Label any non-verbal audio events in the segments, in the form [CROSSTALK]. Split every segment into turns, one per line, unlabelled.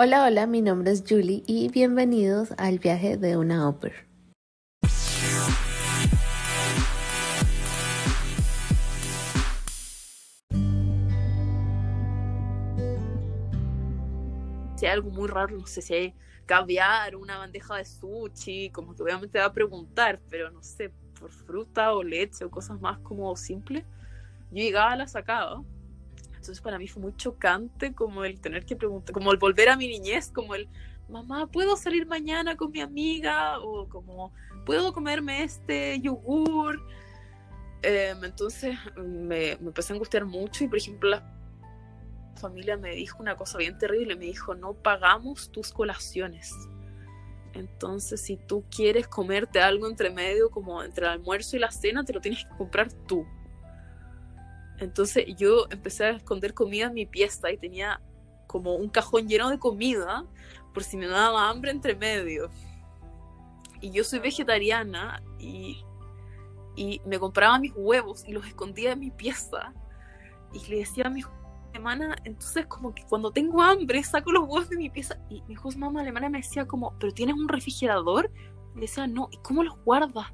Hola, hola, mi nombre es Julie y bienvenidos al viaje de una ópera.
Si hay algo muy raro, no sé si hay caviar, una bandeja de sushi, como que obviamente va a preguntar, pero no sé, por fruta o leche o cosas más como simples, yo llegaba, la sacaba entonces para mí fue muy chocante como el tener que preguntar, como el volver a mi niñez, como el, mamá, ¿puedo salir mañana con mi amiga? O como, ¿puedo comerme este yogur? Em, entonces me, me, empecé a angustiar mucho y por ejemplo la familia me dijo una cosa bien terrible, me dijo, no pagamos tus colaciones. Entonces, si tú quieres comerte algo entre medio, como entre el almuerzo y la cena, te lo tienes que comprar tú. Entonces yo empecé a esconder comida en mi pieza y tenía como un cajón lleno de comida por si me daba hambre entre medio. Y yo soy vegetariana y, y me compraba mis huevos y los escondía en mi pieza. Y le decía a mi hermana, entonces como que cuando tengo hambre saco los huevos de mi pieza. Y mi hijo mamá alemana me decía como, pero tienes un refrigerador. Y le decía, no, ¿y cómo los guardas?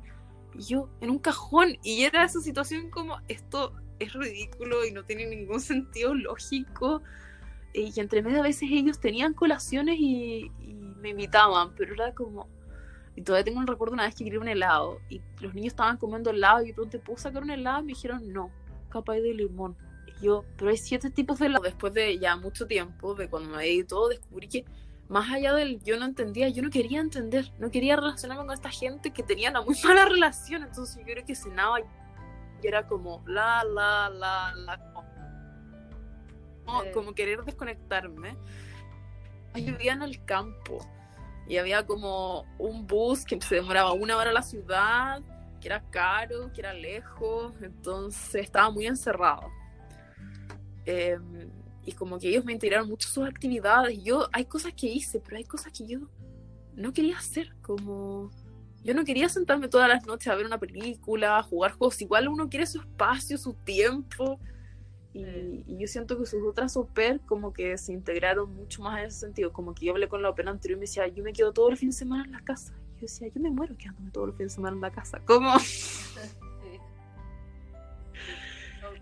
Y yo, en un cajón. Y era esa situación como, esto es ridículo y no tiene ningún sentido lógico. Y entre medio a veces ellos tenían colaciones y, me invitaban, pero era como... Y todavía tengo un recuerdo una vez que quería un helado y los niños estaban comiendo helado y yo pregunté, ¿puedo sacar un helado? Y me dijeron, no, capaz de limón. Y yo, pero hay siete tipos de helado. Después de ya mucho tiempo, de cuando me di todo, descubrí que más allá del yo no entendía, yo no quería entender, no quería relacionarme con esta gente que tenía una muy [LAUGHS] mala relación. Entonces yo creo que cenaba era como la, la, la, la. Como, querer desconectarme. Yo vivía en el campo y había como un bus que se demoraba una hora a la ciudad, que era caro, que era lejos, entonces estaba muy encerrado. Em, y como que ellos me integraron mucho sus actividades. Yo, hay cosas que hice, pero hay cosas que yo no quería hacer, como yo no quería sentarme todas las noches a ver una película, a jugar juegos. Igual uno quiere su espacio, su tiempo. Y, yo siento que sus otras OPER como que se integraron mucho más en ese sentido. Como que yo hablé con la OPER anterior y me decía, yo me quedo todo el fin de semana en la casa. Y yo decía, yo me muero quedándome todo el fin de semana en la casa. ¿Cómo? [LAUGHS]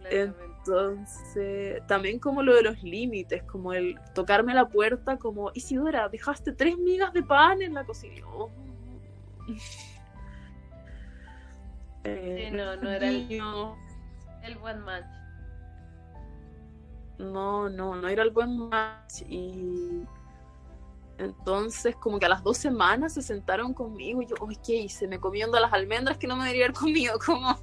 [LAUGHS] Entonces, también como lo de los límites, como el tocarme la puerta, como, Isidora, dejaste tres migas de pan en la cocina. Oh,
eh, no, no era el, el, buen match.
No, no, no era el buen match. Y entonces, como que a las dos semanas se sentaron conmigo y yo, uy, ¿qué hice? Me comiendo las almendras que no me debería haber comido, [LAUGHS] como.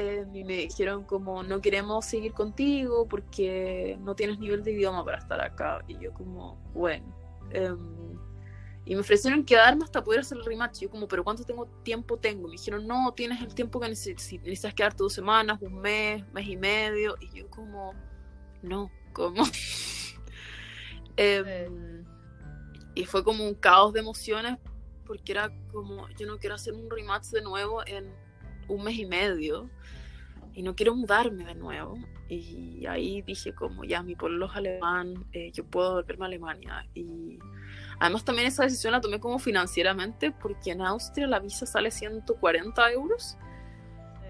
Eh, y me dijeron como no queremos seguir contigo porque no tienes nivel de idioma para estar acá y yo como bueno em, y me ofrecieron quedarme hasta poder hacer el rematch. Yo como, pero ¿cuánto tengo tiempo tengo? Me dijeron, no, tienes el tiempo que necesitas. Necesitas quedarte dos semanas, un mes, mes y medio. Y yo como, no, ¿cómo? [LAUGHS] Em, y fue como un caos de emociones porque era como, yo no quiero hacer un rematch de nuevo en un mes y medio. Y no quiero mudarme de nuevo. Y ahí dije como, ya, mi pueblo es alemán, eh, yo puedo volverme a Alemania. Y Además, también esa decisión la tomé como financieramente, porque en Austria la visa sale 140 euros.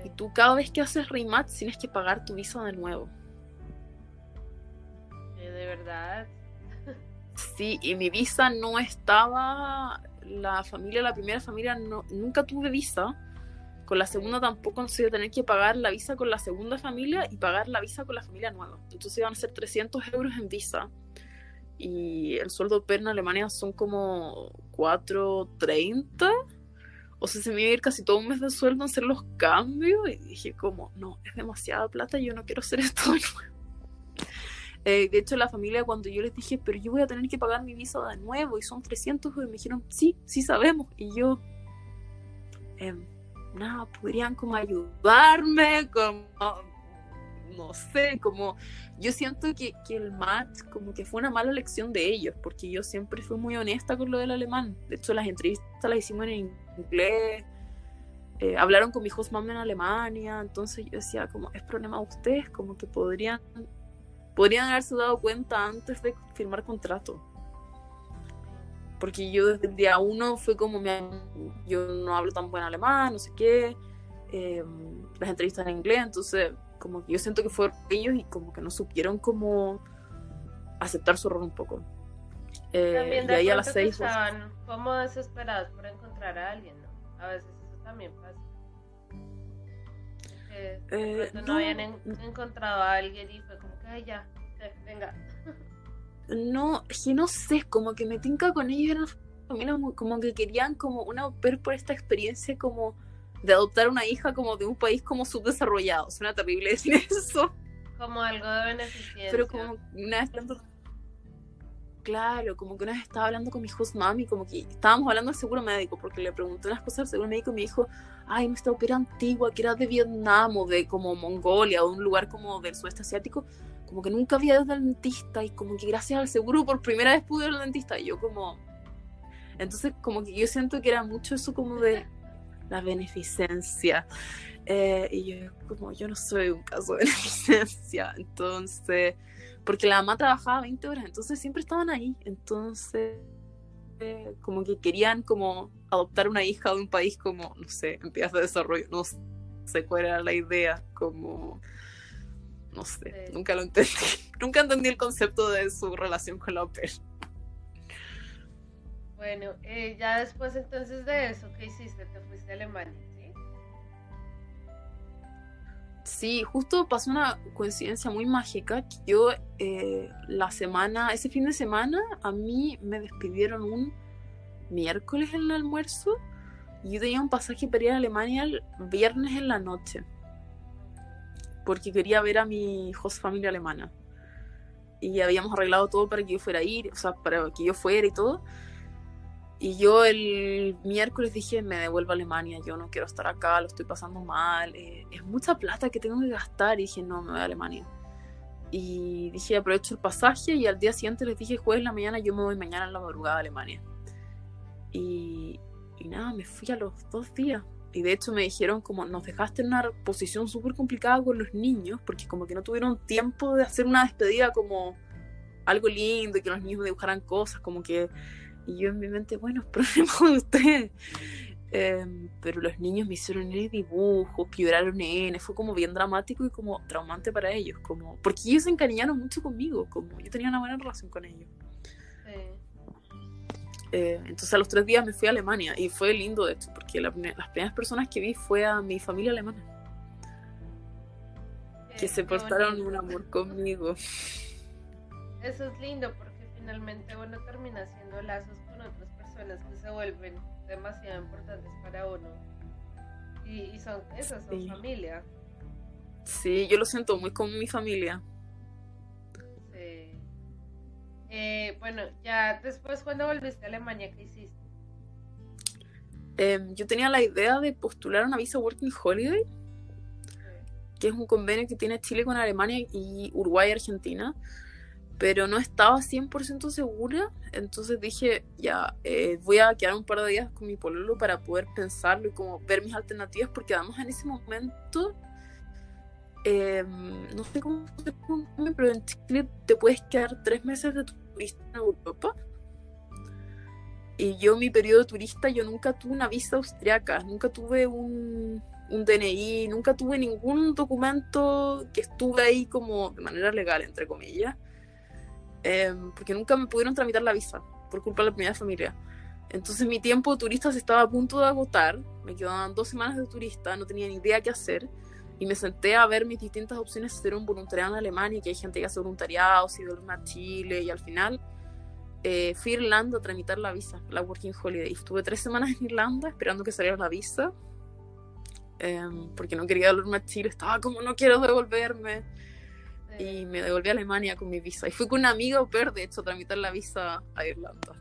Y tú cada vez que haces rematch tienes que pagar tu visa de nuevo.
¿De verdad?
Sí, y mi visa no estaba, la familia, la primera familia, no, nunca tuve visa. Con la segunda tampoco se iba a tener que pagar la visa con la segunda familia y pagar la visa con la familia nueva. Entonces iban a ser 300 euros en visa y el sueldo per en Alemania son como 4.30. O sea, se me iba a ir casi todo un mes de sueldo en hacer los cambios. Y dije como, no, es demasiada plata, yo no quiero hacer esto. Eh, de hecho, la familia cuando yo les dije, pero yo voy a tener que pagar mi visa de nuevo y son 300, y me dijeron, sí, sí sabemos. Y yo, em, nada, podrían como ayudarme, como no sé, como yo siento que, que, el match como que fue una mala elección de ellos, porque yo siempre fui muy honesta con lo del alemán. De hecho, las entrevistas las hicimos en inglés, eh, hablaron con mi mom en Alemania, entonces yo decía como, es problema de ustedes, como que podrían podrían haberse dado cuenta antes de firmar contrato. Porque yo desde el día uno fue como, yo no hablo tan buen alemán, no sé qué, eh, las entrevistas en inglés, entonces como que yo siento que fueron ellos y como que no supieron cómo aceptar su error un poco.
Eh, también de y ahí a las seis... Estaban como desesperados por encontrar a alguien, ¿no? A veces eso también pasa. Eh, no, habían encontrado a alguien y fue como que, ay, ya, venga.
No, que no sé, como que me tinca con ellos, era como que querían como una ver por esta experiencia como de adoptar una hija como de un país como subdesarrollado. Suena terrible decir [LAUGHS] eso.
Como algo de beneficencia.
Pero como una vez Claro, como que una vez estaba hablando con mi host mami, como que estábamos hablando del seguro médico, porque le pregunté unas cosas al seguro médico y me dijo, ay, me está opera antigua, que era de Vietnam o de como Mongolia o de un lugar como del sudeste asiático, como que nunca había ido al dentista y como que gracias al seguro por primera vez pude ir al dentista y yo como... Entonces como que yo siento que era mucho eso como de la beneficencia. Eh, y yo como, yo no soy un caso de [LAUGHS] beneficencia, entonces, porque la mamá trabajaba 20 horas, entonces siempre estaban ahí, entonces, eh, como que querían como adoptar una hija de un país como, no sé, en vías de desarrollo, no sé cuál era la idea, como, no sé, nunca lo entendí, [LAUGHS] nunca entendí el concepto de su relación con la OPER.
Bueno, eh, ya después entonces de eso, ¿qué hiciste? Te fuiste a Alemania, ¿sí?
Sí, justo pasó una coincidencia muy mágica que yo eh, la semana, ese fin de semana, a mí me despidieron un miércoles en el almuerzo y yo tenía un pasaje para ir a Alemania el viernes en la noche porque quería ver a mi host familia alemana y habíamos arreglado todo para que yo fuera a ir, o sea, para que yo fuera y todo. Y yo el miércoles dije, me devuelvo a Alemania, yo no quiero estar acá, lo estoy pasando mal, eh, es mucha plata que tengo que gastar. Y dije, no, me voy a Alemania. Y dije, aprovecho el pasaje y al día siguiente les dije, jueves la mañana, yo me voy mañana en la madrugada a Alemania. Y, y nada, me fui a los dos días. Y de hecho me dijeron como nos dejaste en una posición súper complicada con los niños, porque como que no tuvieron tiempo de hacer una despedida como algo lindo y que los niños me dibujaran cosas, como que y yo en mi mente, bueno, es problema de ustedes. Em, pero los niños me hicieron el dibujos, lloraron en, fue como bien dramático y como traumante para ellos, como porque ellos se encariñaron mucho conmigo, como yo tenía una buena relación con ellos. Eh, entonces a los tres días me fui a Alemania y fue lindo de hecho, porque las primeras personas que vi fue a mi familia alemana, que se portaron un amor conmigo.
Eso es lindo porque finalmente uno termina haciendo lazos con otras personas que se vuelven demasiado importantes para uno. Y, son, esas son familia.
Sí, yo lo siento muy como mi familia.
Sí. Eh, bueno, ya después cuando volviste a Alemania, ¿qué hiciste?
Em, yo tenía la idea de postular una visa Working Holiday, que es un convenio que tiene Chile con Alemania y Uruguay y Argentina pero no estaba 100% segura, entonces dije, ya, eh, voy a quedar un par de días con mi pololo para poder pensarlo y como ver mis alternativas, porque además en ese momento, em, no sé cómo se pero en Chile te puedes quedar tres meses de turista en Europa. Y yo, mi periodo de turista, yo nunca tuve una visa austriaca, nunca tuve un, un DNI, nunca tuve ningún documento que estuve ahí como de manera legal, entre comillas. Em, porque nunca me pudieron tramitar la visa por culpa de la primera familia. Entonces mi tiempo de turista se estaba a punto de agotar, me quedaban dos semanas de turista, no tenía ni idea qué hacer y me senté a ver mis distintas opciones de hacer un voluntariado en Alemania, que hay gente que hace voluntariado, si volverme a Chile y al final eh, fui a Irlanda a tramitar la visa, la Working Holiday. Estuve tres semanas en Irlanda esperando que saliera la visa em, porque no quería volverme a Chile, estaba como no quiero devolverme y me devolví a Alemania con mi visa. Y fui con un amigo per, de hecho, a tramitar la visa a Irlanda.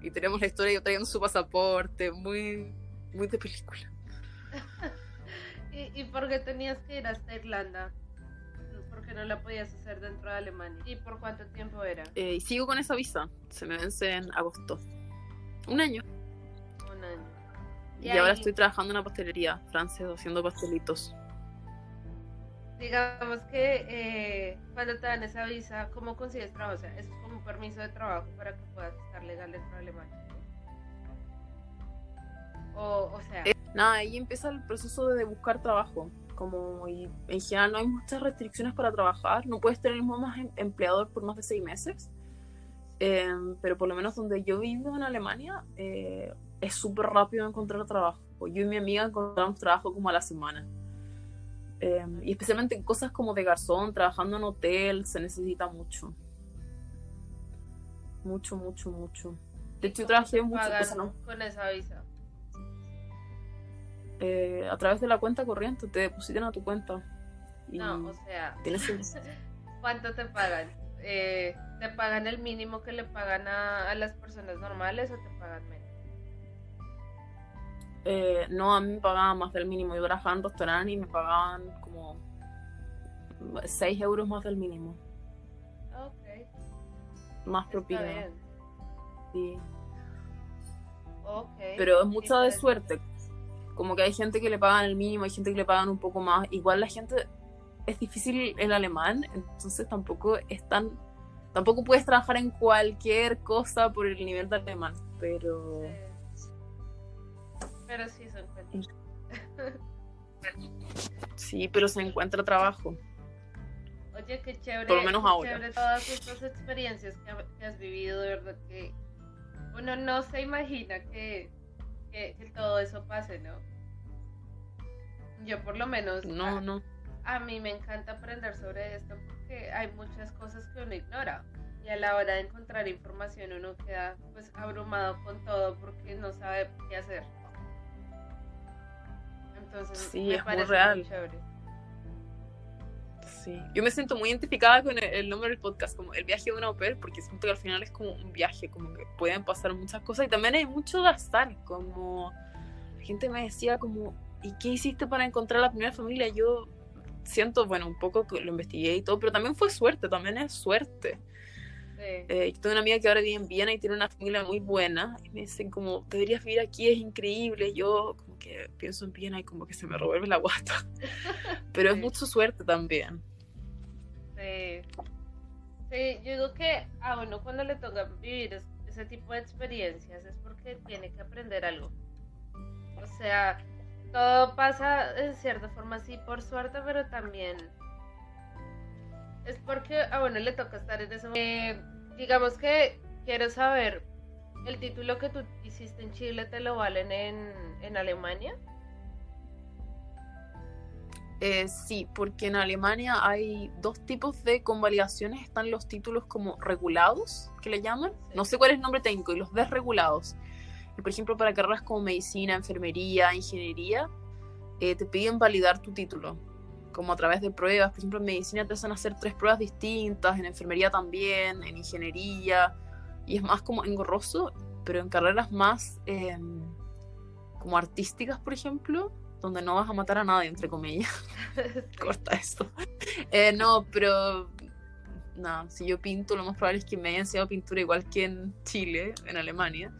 Y tenemos la historia yo trayendo su pasaporte, muy, muy de película. [LAUGHS]
¿Y, ¿Y por qué tenías que ir hasta Irlanda? ¿Por qué no la podías hacer dentro de Alemania? ¿Y por cuánto tiempo era?
Eh, y sigo con esa visa. Se me vence en agosto. Un año.
Un año.
Y, ahora estoy trabajando en una pastelería francesa haciendo pastelitos.
Digamos que eh, cuando te dan esa visa, ¿cómo consigues trabajo? O sea, eso es como un permiso de trabajo para que puedas estar legal dentro de Alemania. O, o sea.
Eh, nada, ahí empieza el proceso de buscar trabajo. Como y en general no hay muchas restricciones para trabajar, no puedes tener el mismo más em, empleador por más de seis meses. Em, pero por lo menos donde yo vivo en Alemania eh, es súper rápido encontrar trabajo. Yo y mi amiga encontramos trabajo como a la semana. Em, y especialmente en cosas como de garzón, trabajando en hotel, se necesita mucho. Mucho, mucho, mucho. De hecho, yo trabajé mucho
¿no? con esa visa.
Eh, a través de la cuenta corriente, te depositan a tu cuenta.
no, o sea, [LAUGHS] ¿cuánto te pagan? Eh, ¿Te pagan el mínimo que le pagan a, a las personas normales o te pagan menos?
Eh, no, a mí me pagaban más del mínimo. Yo trabajaba en restaurante y me pagaban como 6 euros más del mínimo.
Ok.
Más propina. Sí.
Okay.
Pero es mucha de suerte. Como que hay gente que le pagan el mínimo, hay gente que le pagan un poco más. Igual la gente es difícil el alemán, entonces tampoco es tan. Tampoco puedes trabajar en cualquier cosa por el nivel de alemán, pero.
Pero sí se encuentra.
sí, pero se encuentra trabajo.
Oye, qué chévere.
Por lo menos ahora.
Chévere todas estas experiencias que, has vivido, de verdad que uno no se imagina que, que, todo eso pase, ¿no? Yo por lo menos.
No, no.
A mí me encanta aprender sobre esto porque hay muchas cosas que uno ignora y a la hora de encontrar información uno queda pues abrumado con todo porque no sabe qué hacer. Entonces,
sí, es muy real. Sí, yo me siento muy identificada con el, nombre del podcast, como el viaje de una au pair, porque siento que al final es como un viaje, como que pueden pasar muchas cosas y también hay mucho de azar, como la gente me decía como, ¿y qué hiciste para encontrar la primera familia? Yo siento, bueno, un poco que lo investigué y todo, pero también fue suerte, también es suerte. Eh, tengo una amiga que ahora vive en Viena y tiene una familia muy buena. Y me dicen como, deberías vivir aquí, es increíble. Yo como que pienso en Viena y como que se me revuelve la guata. [LAUGHS] Pero es mucha suerte también.
Sí. Sí, yo digo que a uno cuando le toca vivir ese tipo de experiencias es porque tiene que aprender algo. O sea, todo pasa en cierta forma así por suerte, pero también es porque a uno le toca estar en ese momento. Digamos que quiero saber, ¿el título que tú hiciste en Chile te lo valen en, en Alemania?
Eh, sí, porque en Alemania hay dos tipos de convalidaciones. Están los títulos como regulados, que le llaman. No sé cuál es el nombre técnico, y los desregulados. Y por ejemplo, para carreras como medicina, enfermería, ingeniería, eh, te piden validar tu título como a través de pruebas. Por ejemplo, en medicina te hacen hacer tres pruebas distintas, en enfermería también, en ingeniería, y es más como engorroso, pero en carreras más em, como artísticas, por ejemplo, donde no vas a matar a nadie, entre comillas. [LAUGHS] [LAUGHS] Corta esto. Eh, no, pero nada, si yo pinto, lo más probable es que me haya enseñado pintura igual que en Chile, en Alemania.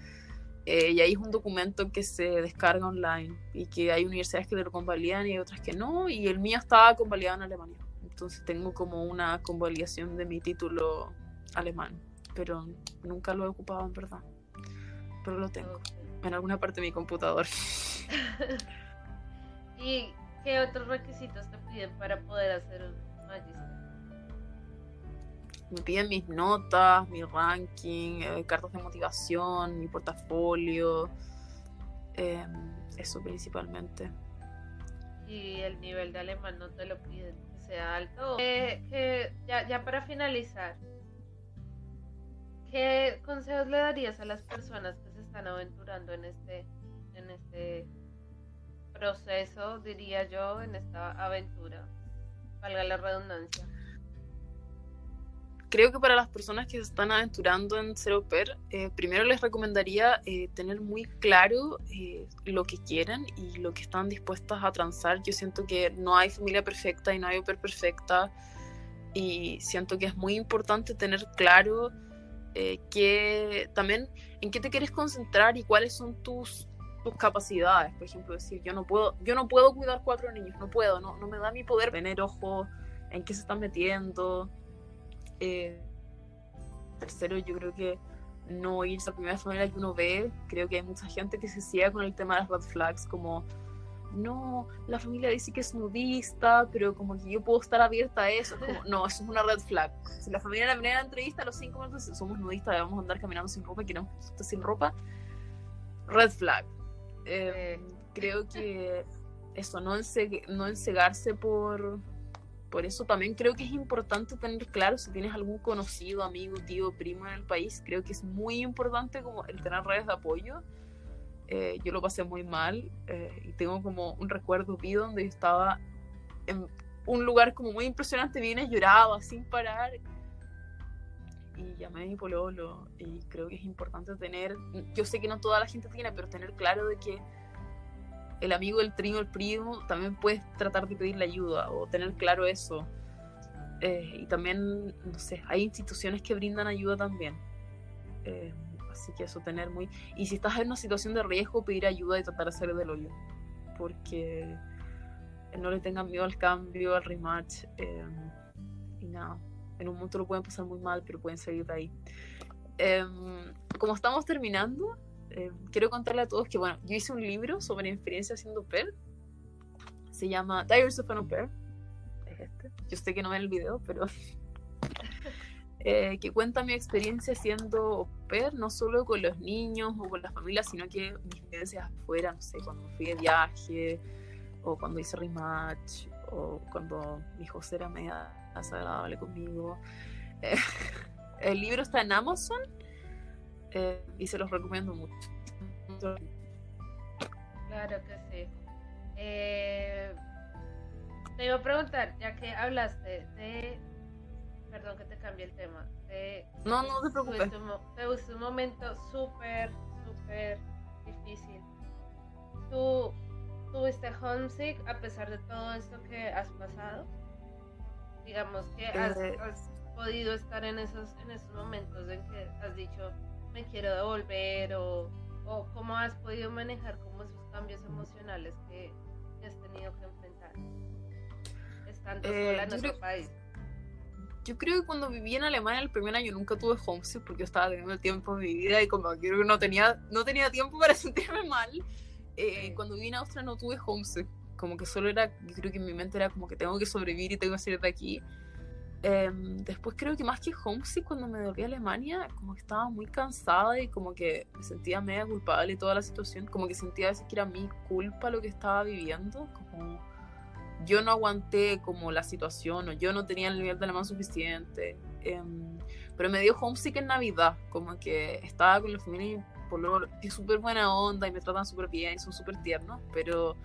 Eh, y ahí es un documento que se descarga online y que hay universidades que lo convalidan y otras que no. Y el mío estaba convalidado en Alemania. Entonces tengo como una convalidación de mi título alemán. Pero nunca lo he ocupado en verdad. Pero lo tengo en alguna parte de mi computador. [LAUGHS]
¿Y qué otros requisitos te piden para poder hacer un magister?
Me piden mis notas, mi ranking, eh, cartas de motivación, mi portafolio, em, eso principalmente.
¿Y el nivel de alemán no te lo piden que sea alto? Eh, ya, ya para finalizar, ¿qué consejos le darías a las personas que se están aventurando en este, en este proceso, diría yo, en esta aventura? Valga la redundancia
creo que para las personas que se están aventurando en ser au pair, eh, primero les recomendaría eh, tener muy claro eh, lo que quieren y lo que están dispuestas a transar. Yo siento que no hay familia perfecta y no hay au pair perfecta y siento que es muy importante tener claro que también en qué te quieres concentrar y cuáles son tus tus capacidades. Por ejemplo, decir, yo no puedo, yo no puedo cuidar cuatro niños, no puedo, no, no me da mi poder tener ojo en qué se están metiendo. Eh, tercero, yo creo que no irse a la primera familia que uno ve. Creo que hay mucha gente que se ciega con el tema de las red flags, como no, la familia dice que es nudista, pero como que yo puedo estar abierta a eso. Como, no, eso es una red flag. Si la familia la primera entrevista a los cinco minutos somos nudistas, a andar caminando sin ropa y queremos estar sin ropa, red flag. Eh, creo que eso, no, no encegarse por, por eso también creo que es importante tener claro si tienes algún conocido, amigo, tío, primo en el país. Creo que es muy importante como el tener redes de apoyo eh, yo lo pasé muy mal eh, y tengo como un recuerdo vivo donde yo estaba en un lugar como muy impresionante, vine, lloraba sin parar y llamé a mi pololo y creo que es importante tener, yo sé que no toda la gente tiene, pero tener claro de que el amigo, el trino, el primo, también puedes tratar de pedirle ayuda o tener claro eso. Eh, y también, no sé, hay instituciones que brindan ayuda también. Así que eso tener muy... Y si estás en una situación de riesgo, pedir ayuda y tratar de hacer del hoyo. Porque no le tengan miedo al cambio, al rematch. Em, y nada, en un momento lo pueden pasar muy mal, pero pueden seguir de ahí. Em, como estamos terminando, em, quiero contarle a todos que, bueno, yo hice un libro sobre mi experiencia haciendo PER. Se llama Diaries of an Pair. Es este. Yo sé que no ven el video, pero [LAUGHS] Eh, que cuenta mi experiencia siendo pair, no solo con los niños o con las familias, sino que mis experiencias afuera, no sé, cuando fui de viaje, o cuando hice rematch, o cuando mi José era media desagradable conmigo. Eh, [LAUGHS] el libro está en Amazon eh, y se los recomiendo mucho.
Claro que sí. te iba a preguntar, ya que hablaste de perdón que te cambie el tema.
no, no te preocupes.
Te gustó un momento súper, súper difícil. ¿Tú tuviste homesick a pesar de todo esto que has pasado? Digamos que has, eh. podido estar en esos, en esos momentos en que has dicho, me quiero devolver o, o cómo has podido manejar como esos cambios emocionales que, has tenido que enfrentar estando eh, sola en nuestro país
yo creo que cuando viví en Alemania el primer año nunca tuve homesick porque yo estaba teniendo el tiempo de mi vida y como que no tenía, no tenía tiempo para [LAUGHS] sentirme mal. Eh, cuando viví en Austria no tuve homesick, como que solo era, yo creo que en mi mente era como que tengo que sobrevivir y tengo que salir de aquí. Em, después creo que más que homesick cuando me volví a Alemania, como que estaba muy cansada y como que me sentía media culpable toda la situación, como que sentía a veces que era mi culpa lo que estaba viviendo, como yo no aguanté como la situación o yo no tenía el nivel de mano suficiente. Em, pero me dio homesick en Navidad, como que estaba con la familia y por lo que súper buena onda y me tratan súper bien y son súper tiernos, pero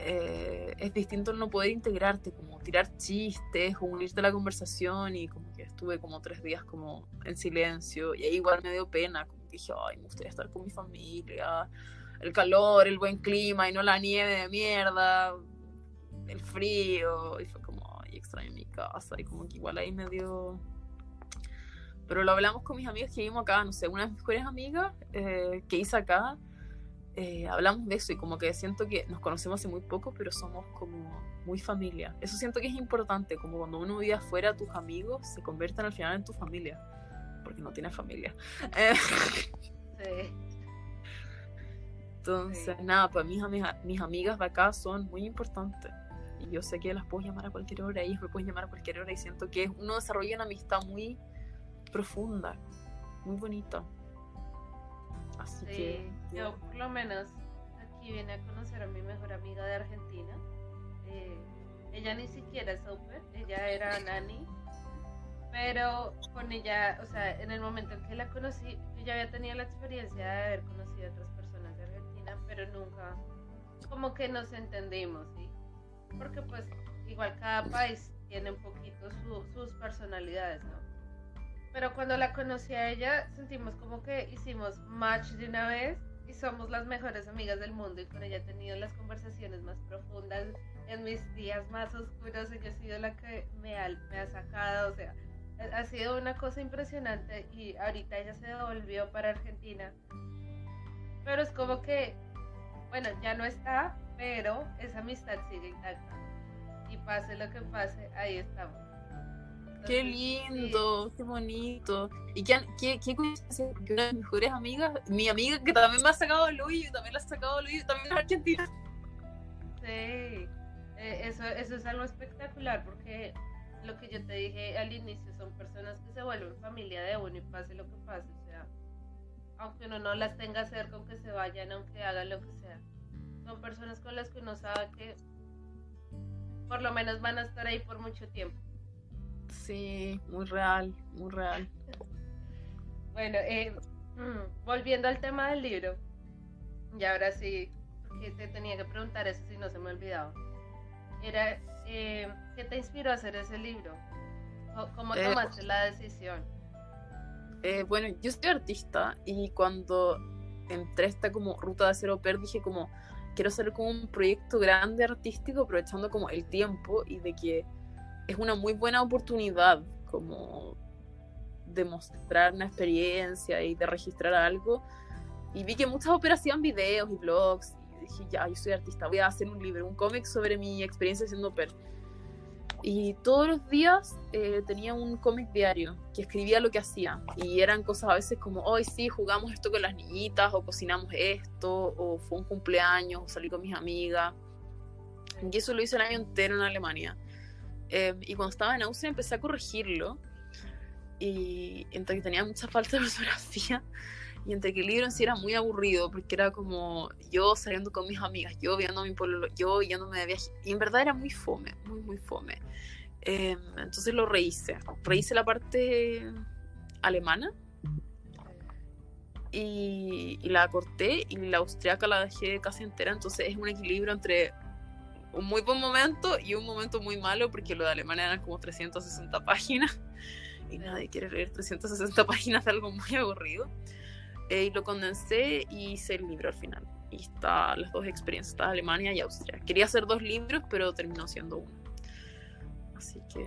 eh, es distinto no poder integrarte, como tirar chistes unirte a la conversación y como que estuve como tres días como en silencio y ahí igual me dio pena, como que dije, ay, me gustaría estar con mi familia, el calor, el buen clima y no la nieve de mierda, el frío, y fue como, ay, extraño mi casa, y como que igual ahí me dio... Pero lo hablamos con mis amigas que vivimos acá, no sé, una de mis mejores amigas eh, que hice acá, eh, hablamos de eso y como que siento que nos conocemos hace muy poco, pero somos como muy familia. Eso siento que es importante, como cuando uno vive afuera, tus amigos se convierten al final en tu familia, porque no tienes familia. sí. Entonces, nada, pues mis, mis amigas de acá son muy importantes y yo sé que las puedo llamar a cualquier hora, ellos me pueden llamar a cualquier hora y siento que uno desarrolla una amistad muy profunda, muy bonita. Así que
yo por lo menos aquí vine a conocer a mi mejor amiga de Argentina. Eh, ella ni siquiera es super, ella era nani, pero con ella, o sea, en el momento en que la conocí, yo ya había tenido la experiencia de haber conocido a otras personas de Argentina, pero nunca, como que nos entendimos, ¿sí? porque pues igual cada país tiene un poquito sus personalidades, ¿no? Pero cuando la conocí a ella, sentimos como que hicimos match de una vez y somos las mejores amigas del mundo y con ella he tenido las conversaciones más profundas en mis días más oscuros. Ella ha sido la que me ha, me ha sacado, o sea, ha sido una cosa impresionante y ahorita ella se devolvió para Argentina. Pero es como que bueno, ya no está, pero esa amistad sigue intacta. Y pase lo que pase, ahí estamos.
Qué lindo, qué bonito. Y qué, qué, qué coincidencia, porque una de mis mejores amigas, mi amiga que también me ha sacado Luis, también la ha sacado Luis, también es argentina.
Sí, eh, eso, eso es algo espectacular porque lo que yo te dije al inicio son personas que se vuelven familia de uno y pase lo que pase, o sea, aunque uno no las tenga cerca, aunque se vayan, aunque hagan lo que sea, son personas con las que uno sabe que por lo menos van a estar ahí por mucho tiempo.
Sí, muy real, muy real.
bueno, eh, mm, volviendo al tema del libro, y ahora sí, porque te tenía que preguntar eso si no se me olvidaba. Era, eh, ¿qué te inspiró a hacer ese libro? ¿Cómo
Eh,
tomaste la decisión?
Eh, bueno, yo soy artista y cuando entré a esta como ruta de hacer au pair dije como quiero hacer como un proyecto grande artístico aprovechando como el tiempo y de que es una muy buena oportunidad como de mostrar una experiencia y de registrar algo y vi que muchas óperas hacían videos y blogs y dije ya, yo soy artista, voy a hacer un libro, un cómic sobre mi experiencia au pair y todos los días eh, tenía un cómic diario que escribía lo que hacía. Y eran cosas a veces como, hoy sí, jugamos esto con las niñitas, o cocinamos esto, o fue un cumpleaños, o salí con mis amigas. Y eso lo hice el año entero en Alemania. Eh, y cuando estaba en Austria empecé a corregirlo. Y entre que tenía mucha falta de [LAUGHS] ortografía, y entre que el libro en sí era muy aburrido, porque era como yo saliendo con mis amigas, yo viendo mi pueblo, yo yéndome de viaje, y en verdad era muy fome, muy, muy fome. Eh, entonces lo rehice, rehice la parte alemana y, y la corté y la austriaca la dejé casi entera, entonces es un equilibrio entre un muy buen momento y un momento muy malo, porque lo de Alemania eran como 360 páginas y nadie quiere leer 360 páginas de algo muy aburrido. Eh, y lo condensé y hice el libro al final. Y está las dos experiencias, está Alemania y Austria. Quería hacer dos libros, pero terminó siendo uno. Así que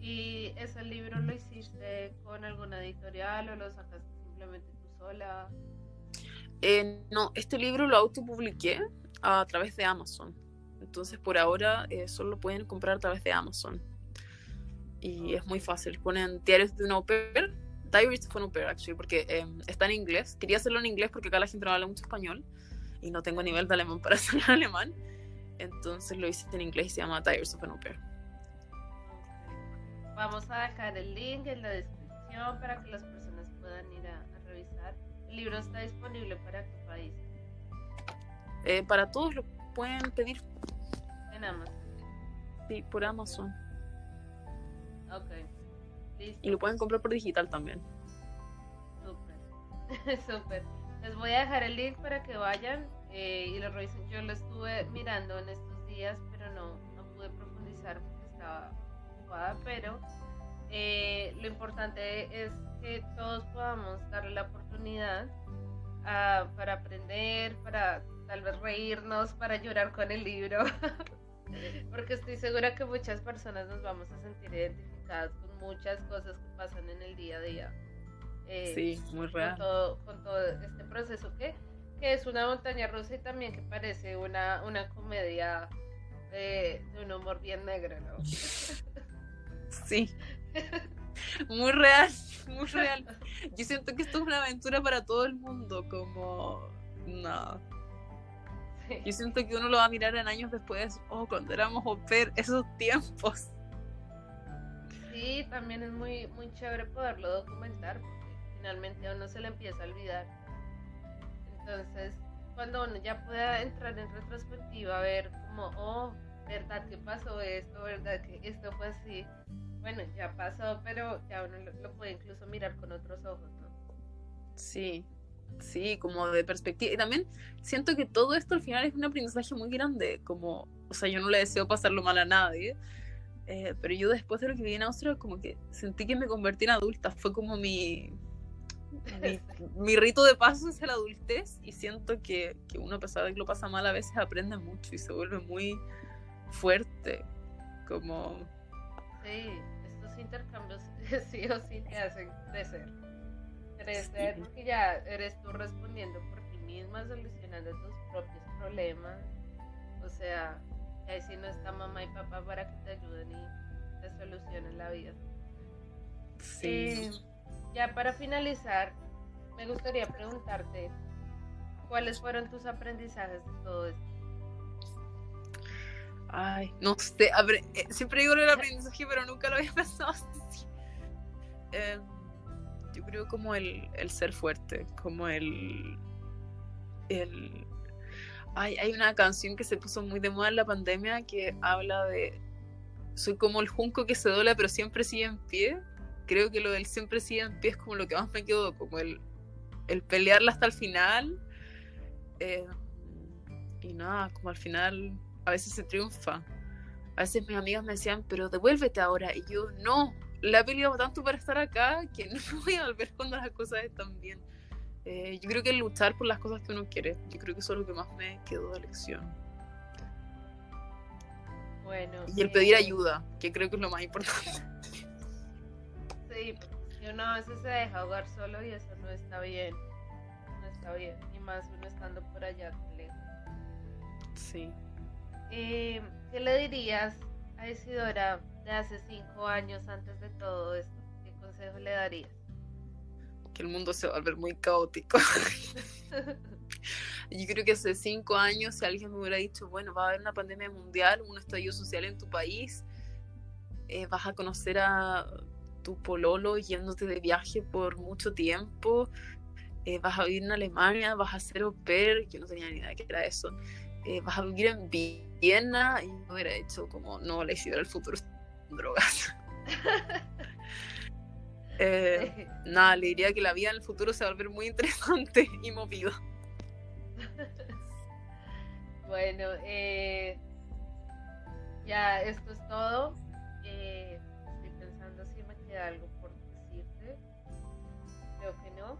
¿Y ese libro lo hiciste con alguna editorial o lo sacaste simplemente tú sola?
eh, no, este libro lo autopubliqué a través de Amazon. Entonces por ahora eh, solo lo pueden comprar a través de Amazon. Y es muy fácil. Ponen diarios de una au pair Diaries of an Au Pair, actually, porque eh, está en inglés. Quería hacerlo en inglés porque acá la gente no habla mucho español y no tengo nivel de alemán [LAUGHS] para hacerlo en alemán. Entonces lo hice en inglés y se llama Diaries of an Au Pair.
Vamos a dejar el link en la descripción para que las personas puedan ir a, a revisar. El libro está disponible para qué país?
Eh, para todos lo pueden pedir
En Amazon.
sí, por Amazon
Ok. Listo.
y lo pueden comprar por digital también.
Súper. [LAUGHS] Súper. Les voy a dejar el link para que vayan eh, y lo revisen. Yo lo estuve mirando en estos días, pero no, no pude profundizar porque estaba ocupada. Pero eh, lo importante es que todos podamos darle la oportunidad a- para aprender, para tal vez reírnos, para llorar con el libro. [LAUGHS] [LAUGHS] porque estoy segura que muchas personas nos vamos a sentir identificadas con muchas cosas que pasan en el día a día. Eh,
Sí, muy
con
real.
todo, con todo este proceso que, que es una montaña rusa y también que parece una, una comedia de, de un humor bien negro, ¿no? [LAUGHS]
Sí. Muy real, muy real. [LAUGHS] Yo siento que esto es una aventura para todo el mundo, como no.
Sí.
Yo siento que uno lo va a mirar en años después, oh, cuando éramos au pair, esos tiempos.
Sí, también es muy, muy chévere poderlo documentar porque finalmente a uno se le empieza a olvidar. Entonces, cuando uno ya pueda entrar en retrospectiva, ver como, oh, verdad que pasó esto, verdad que esto fue así. Bueno, ya pasó, pero ya uno lo, lo puede incluso mirar con otros ojos, ¿no?
Sí, sí, como de perspectiva. Y también siento que todo esto al final es un aprendizaje muy grande, como, o sea, yo no le deseo pasarlo mal a nadie, eh, pero yo después de lo que viví en Austria, como que sentí que me convertí en adulta, fue como mi, mi, [LAUGHS] mi rito de paso hacia la adultez y siento que, que uno a pesar de que lo pasa mal a veces aprende mucho y se vuelve muy fuerte, como,
Sí, estos intercambios [LAUGHS] sí o sí te hacen crecer. Crecer
Sí.
porque ya eres tú respondiendo por ti misma solucionando tus propios problemas. O sea, ahí sí no está mamá y papá para que te ayuden y te solucionen la vida.
Sí.
Eh, ya para finalizar, me gustaría preguntarte, ¿cuáles fueron tus aprendizajes de todo esto?
Ay, no sé, eh, siempre digo el aprendizaje, pero nunca lo había [LAUGHS] pensado así. Eh, yo creo como el, el ser fuerte, como el, el... Ay, hay una canción que se puso muy de moda en la pandemia que habla de... Soy como el junco que se dobla pero siempre sigue en pie. Creo que lo del siempre sigue en pie es como lo que más me quedó, como el, el pelearla hasta el final. Eh, y nada, como al final a veces se triunfa. A veces mis amigas me decían, pero devuélvete ahora. Y yo, no, la peleado tanto para estar acá que [LAUGHS] no voy a volver cuando las cosas están bien. Eh, yo creo que luchar por las cosas que uno quiere, yo creo que eso es lo que más me quedó de lección.
Bueno.
Y el pedir
eh,
ayuda, que creo que es lo más importante. [LAUGHS]
Sí, porque uno a veces se deja ahogar solo y eso no está bien. No está bien. Y más uno estando por allá lejos.
Sí.
Eh, ¿Qué le dirías a Isidora de hace cinco años antes de todo esto? ¿Qué consejo le darías?
que el mundo se va a volver muy caótico. [LAUGHS] Yo creo que hace cinco años, si alguien me hubiera dicho, bueno, va a haber una pandemia mundial, un estallido social en tu país, eh, vas a conocer a tu pololo yéndote de viaje por mucho tiempo, eh, vas a vivir en Alemania, vas a ser au pair, yo no tenía ni idea de qué era eso, eh, vas a vivir en Viena, y me hubiera hecho como, no, la Isidora el futuro drogas. [LAUGHS] Eh, nada, le diría que la vida en el futuro se va a volver muy interesante y movida. [LAUGHS]
Bueno, eh, ya esto es todo. Eh, estoy pensando si me queda algo por decirte. Creo que no.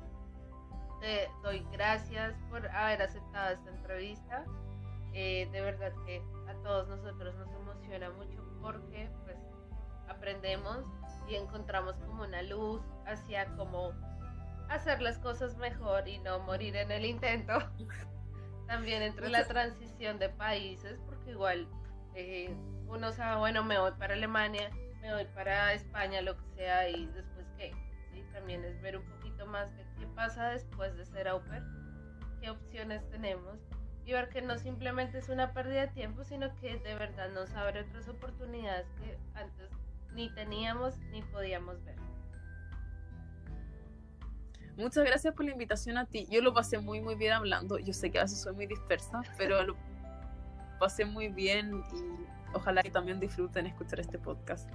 Te doy gracias por haber aceptado esta entrevista. Eh, de verdad que a todos nosotros nos emociona mucho porque aprendemos y encontramos como una luz hacia cómo hacer las cosas mejor y no morir en el intento. [LAUGHS] También entre la transición de países, porque igual eh, uno sabe, bueno, me voy para Alemania, me voy para España, lo que sea, y después qué. ¿Sí? También es ver un poquito más de qué pasa después de ser au pair, qué opciones tenemos, y ver que no simplemente es una pérdida de tiempo, sino que de verdad nos abre otras oportunidades que antes ni teníamos ni podíamos ver.
Muchas gracias por la invitación a ti. Yo lo pasé muy, muy bien hablando. Yo sé que a veces soy muy dispersa, pero lo pasé muy bien y ojalá que también disfruten escuchar este podcast.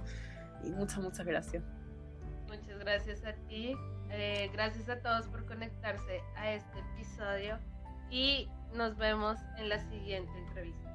Y muchas, muchas gracias.
Muchas gracias a ti. Eh, gracias a todos por conectarse a este episodio y nos vemos en la siguiente entrevista.